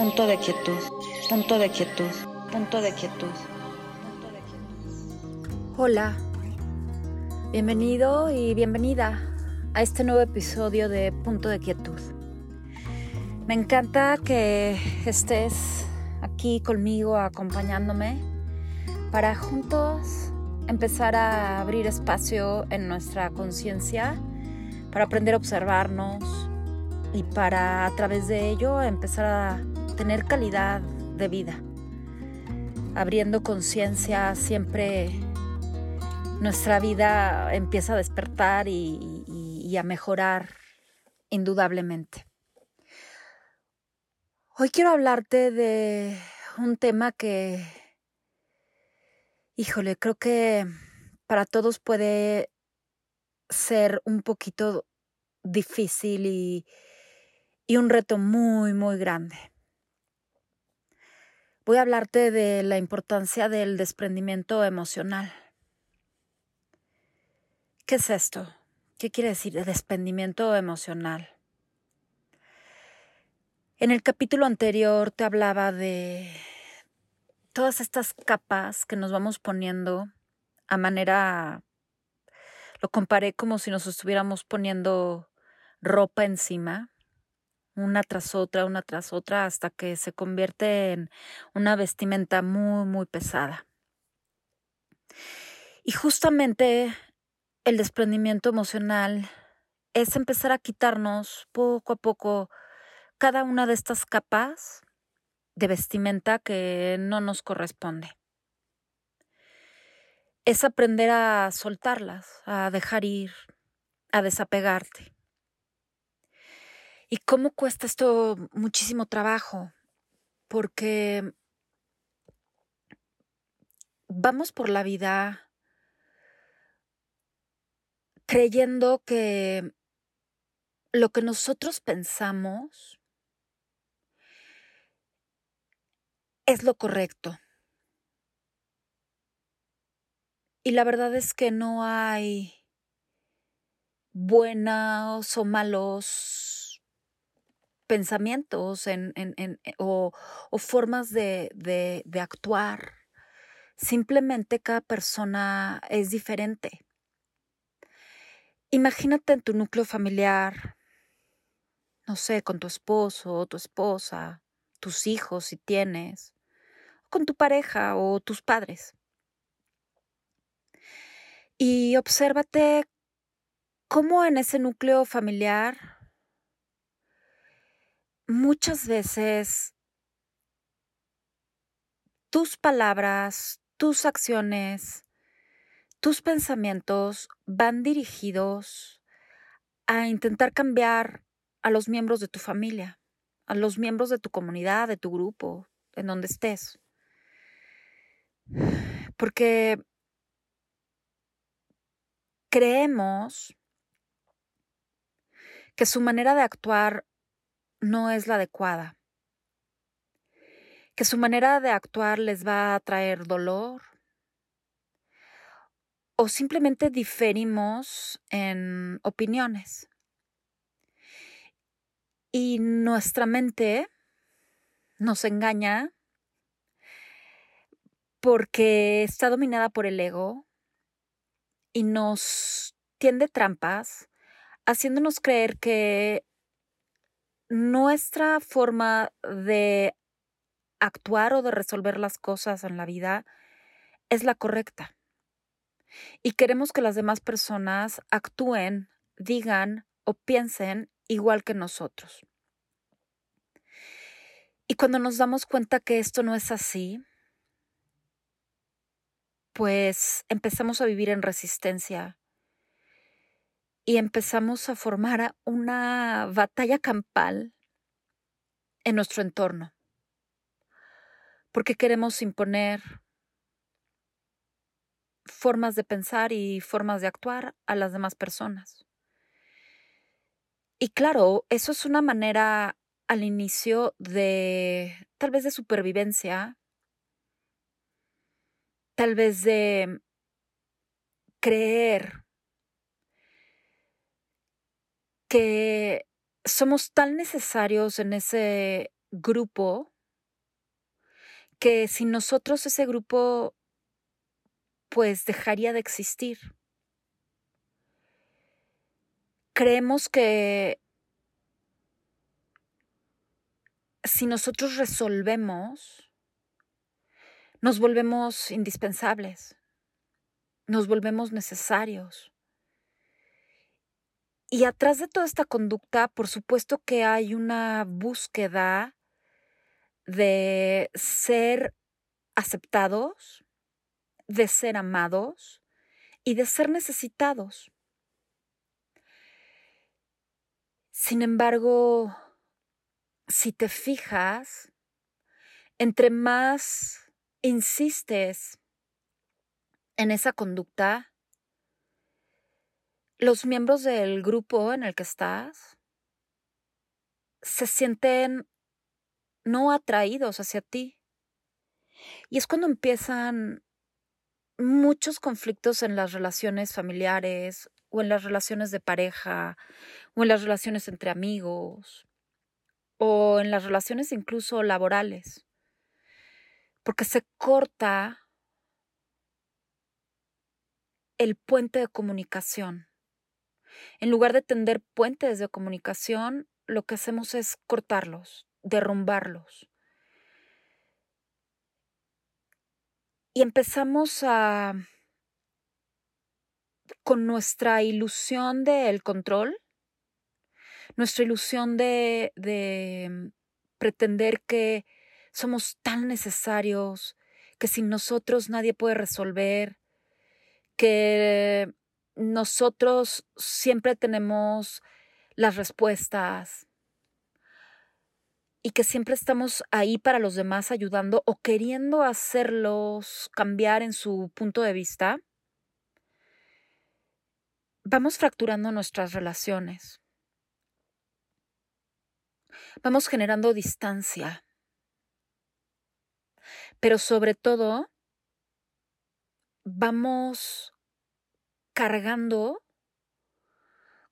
punto de quietud, punto de quietud, punto de quietud. Hola, bienvenido y bienvenida a este nuevo episodio de Punto de Quietud. Me encanta que estés aquí conmigo acompañándome para juntos empezar a abrir espacio en nuestra conciencia, para aprender a observarnos y para a través de ello empezar a tener calidad de vida. Abriendo conciencia siempre nuestra vida empieza a despertar y, a mejorar indudablemente. Hoy quiero hablarte de un tema que Híjole, creo que para todos puede ser un poquito difícil y un reto muy, muy grande. Voy a hablarte de la importancia del desprendimiento emocional. ¿Qué es esto? ¿Qué quiere decir desprendimiento emocional? En el capítulo anterior te hablaba de todas estas capas que nos vamos poniendo a manera, lo comparé como si nos estuviéramos poniendo ropa encima, una tras otra, una tras otra, hasta que se convierte en una vestimenta muy, muy pesada. Y justamente el desprendimiento emocional es empezar a quitarnos poco a poco cada una de estas capas de vestimenta que no nos corresponde. Es aprender a soltarlas, a dejar ir, a desapegarte. ¿Y cómo cuesta esto muchísimo trabajo? Porque vamos por la vida creyendo que lo que nosotros pensamos es lo correcto. Y la verdad es que no hay buenos o malos pensamientos en, o, formas de, de actuar. Simplemente cada persona es diferente. Imagínate en tu núcleo familiar, no sé, con tu esposo o tu esposa, tus hijos si tienes, con tu pareja o tus padres. Y obsérvate cómo en ese núcleo familiar muchas veces tus palabras, tus acciones, tus pensamientos van dirigidos a intentar cambiar a los miembros de tu familia, a los miembros de tu comunidad, de tu grupo, en donde estés. Porque creemos que su manera de actuar no es la adecuada, que su manera de actuar les va a traer dolor o simplemente diferimos en opiniones. Y nuestra mente nos engaña porque está dominada por el ego y nos tiende trampas, haciéndonos creer que nuestra forma de actuar o de resolver las cosas en la vida es la correcta. Y queremos que las demás personas actúen, digan o piensen igual que nosotros. Y cuando nos damos cuenta que esto no es así, pues empezamos a vivir en resistencia y empezamos a formar una batalla campal en nuestro entorno, porque queremos imponer formas de pensar y formas de actuar a las demás personas. Y claro, eso es una manera al inicio de tal vez de supervivencia, tal vez de creer que somos tan necesarios en ese grupo que sin nosotros ese grupo pues dejaría de existir. Creemos que si nosotros resolvemos, nos volvemos indispensables, nos volvemos necesarios. Y atrás de toda esta conducta, por supuesto que hay una búsqueda de ser aceptados, de ser amados y de ser necesitados. Sin embargo, si te fijas, entre más insistes en esa conducta, los miembros del grupo en el que estás se sienten no atraídos hacia ti. Y es cuando empiezan muchos conflictos en las relaciones familiares o en las relaciones de pareja o en las relaciones entre amigos o en las relaciones incluso laborales. Porque se corta el puente de comunicación. En lugar de tender puentes de comunicación, lo que hacemos es cortarlos, derrumbarlos. Y empezamos a, con nuestra ilusión del control, nuestra ilusión de, de pretender que somos tan necesarios, que sin nosotros nadie puede resolver, que nosotros siempre tenemos las respuestas, y que siempre estamos ahí para los demás ayudando o queriendo hacerlos cambiar en su punto de vista, vamos fracturando nuestras relaciones. Vamos generando distancia. Pero sobre todo, vamos cargando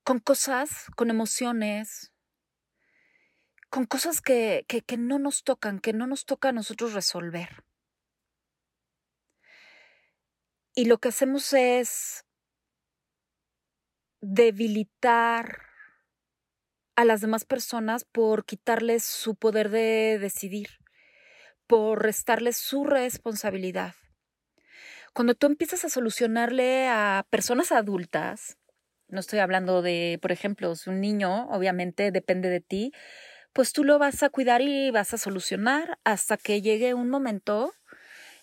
con cosas, con emociones, con cosas que, que, no nos tocan, que no nos toca a nosotros resolver. Y lo que hacemos es debilitar a las demás personas por quitarles su poder de decidir, por restarles su responsabilidad. Cuando tú empiezas a solucionarle a personas adultas, no estoy hablando de, por ejemplo, si un niño, obviamente depende de ti, pues tú lo vas a cuidar y vas a solucionar hasta que llegue un momento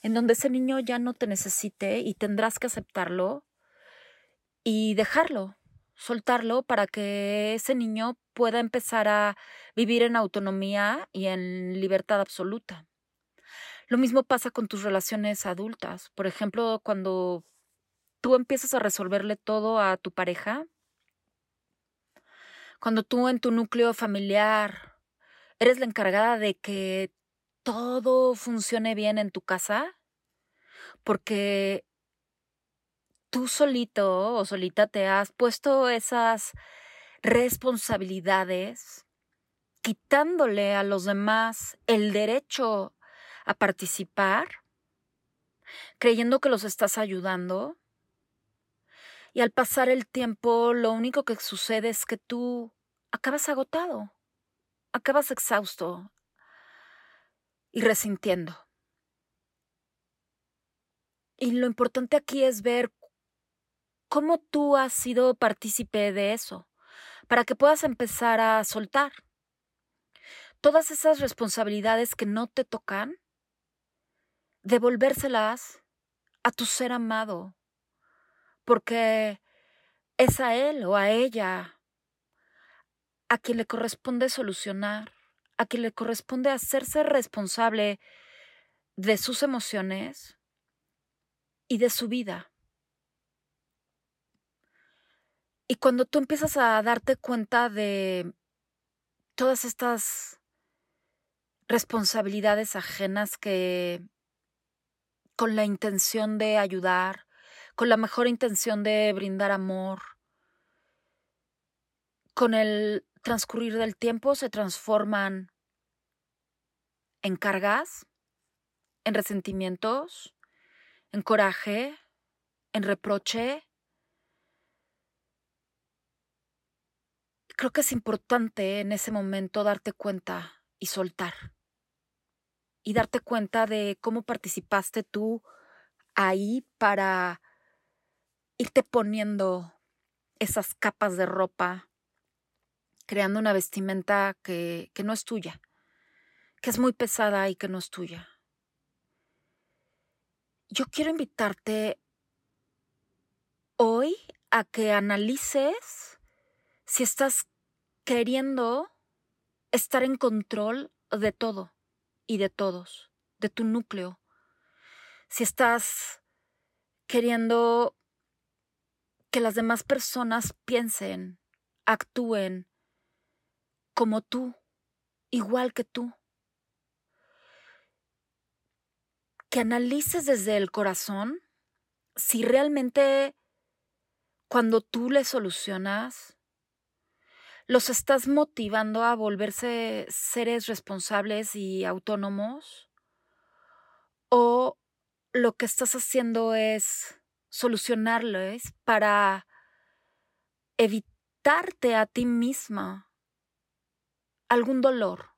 en donde ese niño ya no te necesite y tendrás que aceptarlo y dejarlo, soltarlo para que ese niño pueda empezar a vivir en autonomía y en libertad absoluta. Lo mismo pasa con tus relaciones adultas. Por ejemplo, cuando tú empiezas a resolverle todo a tu pareja, cuando tú en tu núcleo familiar ¿Eres la encargada de que todo funcione bien en tu casa? Porque tú solito o solita te has puesto esas responsabilidades, quitándole a los demás el derecho a participar, creyendo que los estás ayudando. Y al pasar el tiempo, lo único que sucede es que tú acabas agotado acabas exhausto y resintiendo. Y lo importante aquí es ver cómo tú has sido partícipe de eso, para que puedas empezar a soltar todas esas responsabilidades que no te tocan, devolvérselas a tu ser amado, porque es a él o a ella a quien le corresponde solucionar, a quien le corresponde hacerse responsable de sus emociones y de su vida. Y cuando tú empiezas a darte cuenta de todas estas responsabilidades ajenas que con la intención de ayudar, con la mejor intención de brindar amor, con el transcurrir del tiempo se transforman en cargas, en resentimientos, en coraje, en reproche. Creo que es importante en ese momento darte cuenta y soltar. Y darte cuenta de cómo participaste tú ahí para irte poniendo esas capas de ropa, creando una vestimenta que, que no es tuya, que es muy pesada y que no es tuya. Yo quiero invitarte hoy a que analices si estás queriendo estar en control de todo y de todos, de tu núcleo. Si estás queriendo que las demás personas piensen, actúen como tú, igual que tú. Que analices desde el corazón si realmente cuando tú le solucionas, los estás motivando a volverse seres responsables y autónomos o lo que estás haciendo es solucionarles para evitarte a ti misma algún dolor.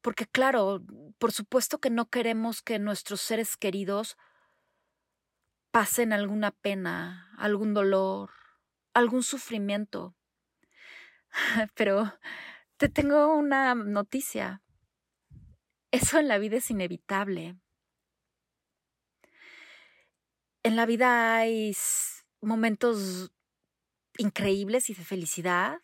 Porque claro, por supuesto que no queremos que nuestros seres queridos pasen alguna pena, algún dolor, algún sufrimiento. Pero te tengo una noticia. Eso en la vida es inevitable en la vida hay momentos increíbles y de felicidad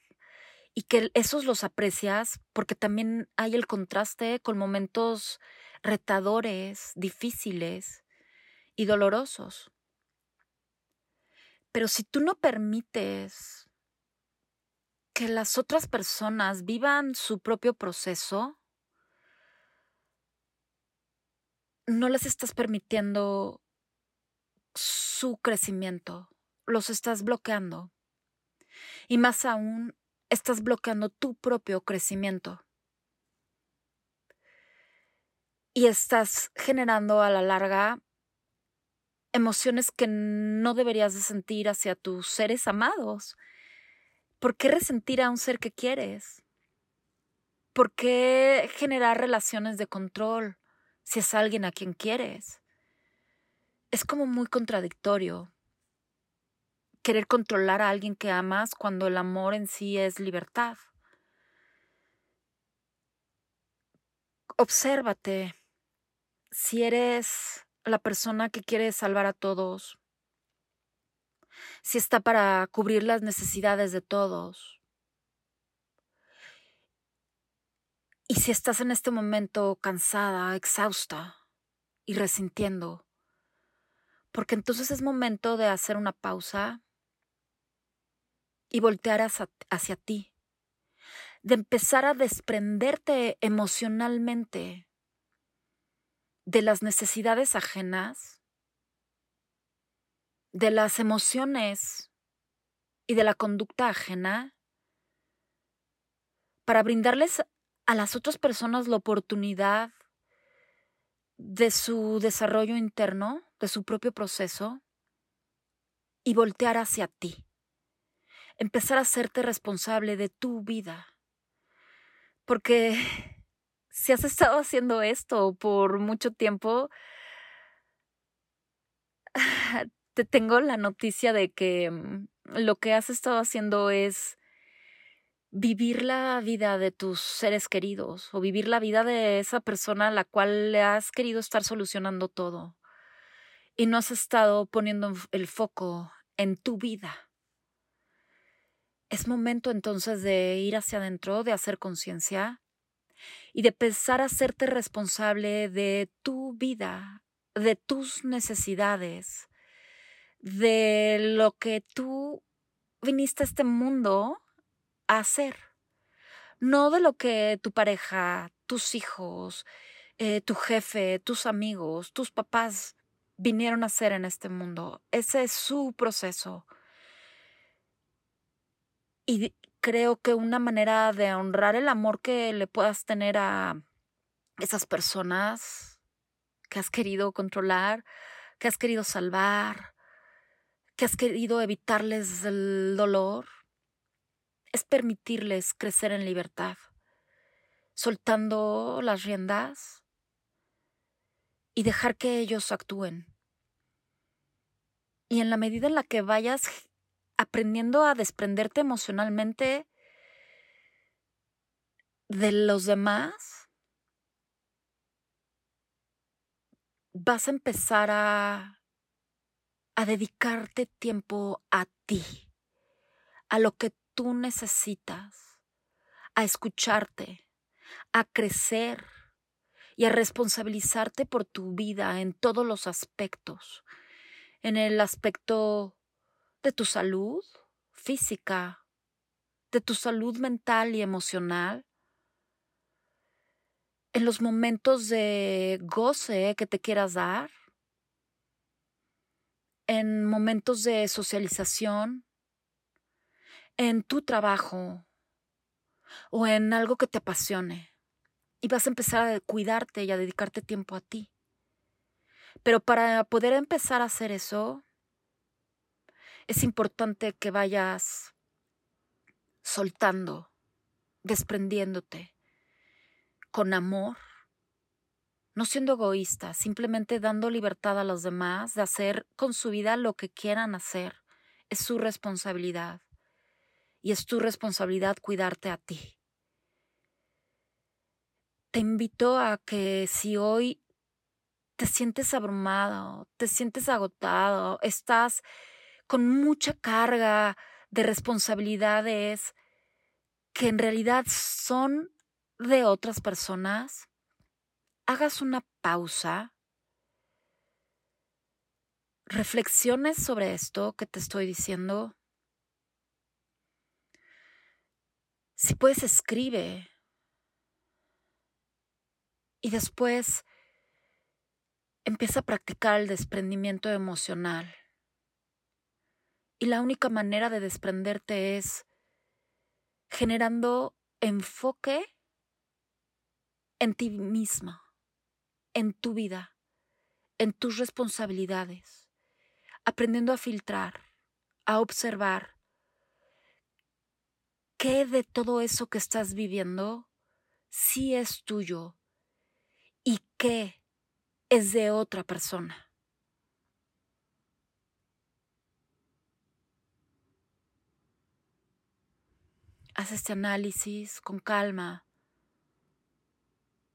y que esos los aprecias porque también hay el contraste con momentos retadores, difíciles y dolorosos. Pero si tú no permites que las otras personas vivan su propio proceso, no les estás permitiendo su crecimiento, los estás bloqueando. Y más aún, estás bloqueando tu propio crecimiento. Y estás generando a la larga emociones que no deberías de sentir hacia tus seres amados. ¿Por qué resentir a un ser que quieres? ¿Por qué generar relaciones de control si es alguien a quien quieres? es como muy contradictorio querer controlar a alguien que amas cuando el amor en sí es libertad. Obsérvate si eres la persona que quiere salvar a todos, si está para cubrir las necesidades de todos. Y si estás en este momento cansada, exhausta y resintiendo, porque entonces es momento de hacer una pausa y voltear hacia, ti, de empezar a desprenderte emocionalmente de las necesidades ajenas, de las emociones y de la conducta ajena, para brindarles a las otras personas la oportunidad de su desarrollo interno de su propio proceso y voltear hacia ti. Empezar a hacerte responsable de tu vida. Porque si has estado haciendo esto por mucho tiempo, te tengo la noticia de que mm, lo que has estado haciendo es vivir la vida de tus seres queridos o vivir la vida de esa persona a la cual le has querido estar solucionando todo y no has estado poniendo el foco en tu vida. Es momento entonces de ir hacia adentro, de hacer conciencia y de empezar a hacerte responsable de tu vida, de tus necesidades, de lo que tú viniste a este mundo a hacer. No de lo que tu pareja, tus hijos, eh, tu jefe, tus amigos, tus papás vinieron a hacer en este mundo. Ese es su proceso. Y creo que una manera de honrar el amor que le puedas tener a, esas personas que has querido controlar, que has querido salvar, que has querido evitarles el dolor, es permitirles crecer en libertad, soltando las riendas y dejar que ellos actúen. Y en la medida en la que vayas aprendiendo a desprenderte emocionalmente de los demás, vas a empezar a, a dedicarte tiempo a ti, a lo que tú necesitas, a escucharte, a crecer y a responsabilizarte por tu vida en todos los aspectos, en el aspecto de tu salud física, de tu salud mental y emocional, en los momentos de goce que te quieras dar, en momentos de socialización, en tu trabajo o en algo que te apasione. Y vas a empezar a cuidarte y a dedicarte tiempo a ti. Pero para poder empezar a hacer eso, es importante que vayas soltando, desprendiéndote, con amor, no siendo egoísta, simplemente dando libertad a los demás de hacer con su vida lo que quieran hacer. Es su responsabilidad. Y es tu responsabilidad cuidarte a ti. Te invito a que si hoy te sientes abrumado, te sientes agotado, estás con mucha carga de responsabilidades que en realidad son de otras personas, hagas una pausa, reflexiones sobre esto que te estoy diciendo. Si puedes, escribe. Y después empieza a practicar el desprendimiento emocional. Y la única manera de desprenderte es generando enfoque en ti misma, en tu vida, en tus responsabilidades, aprendiendo a filtrar, a observar qué de todo eso que estás viviendo sí es tuyo y qué es de otra persona. Haz este análisis con calma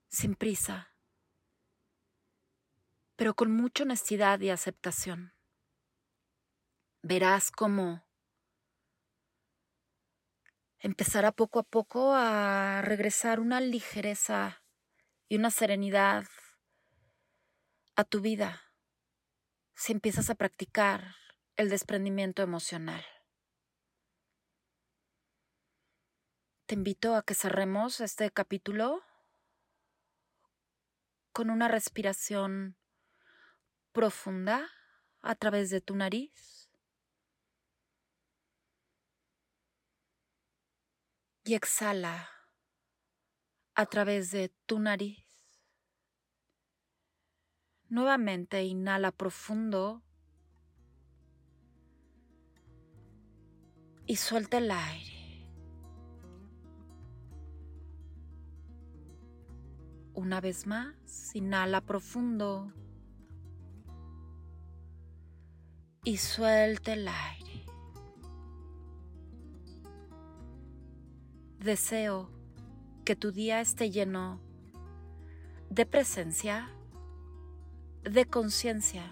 sin prisa, pero con mucha honestidad y aceptación. Verás cómo empezará poco a poco a regresar una ligereza y una serenidad a tu vida si empiezas a practicar el desprendimiento emocional. Te invito a que cerremos este capítulo con una respiración profunda a través de tu nariz. Y exhala a través de tu nariz. Nuevamente inhala profundo y suelta el aire. Una vez más, inhala profundo y suelta el aire. Deseo que tu día esté lleno de presencia, de conciencia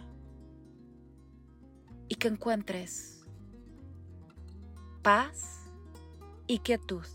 y que encuentres paz y quietud.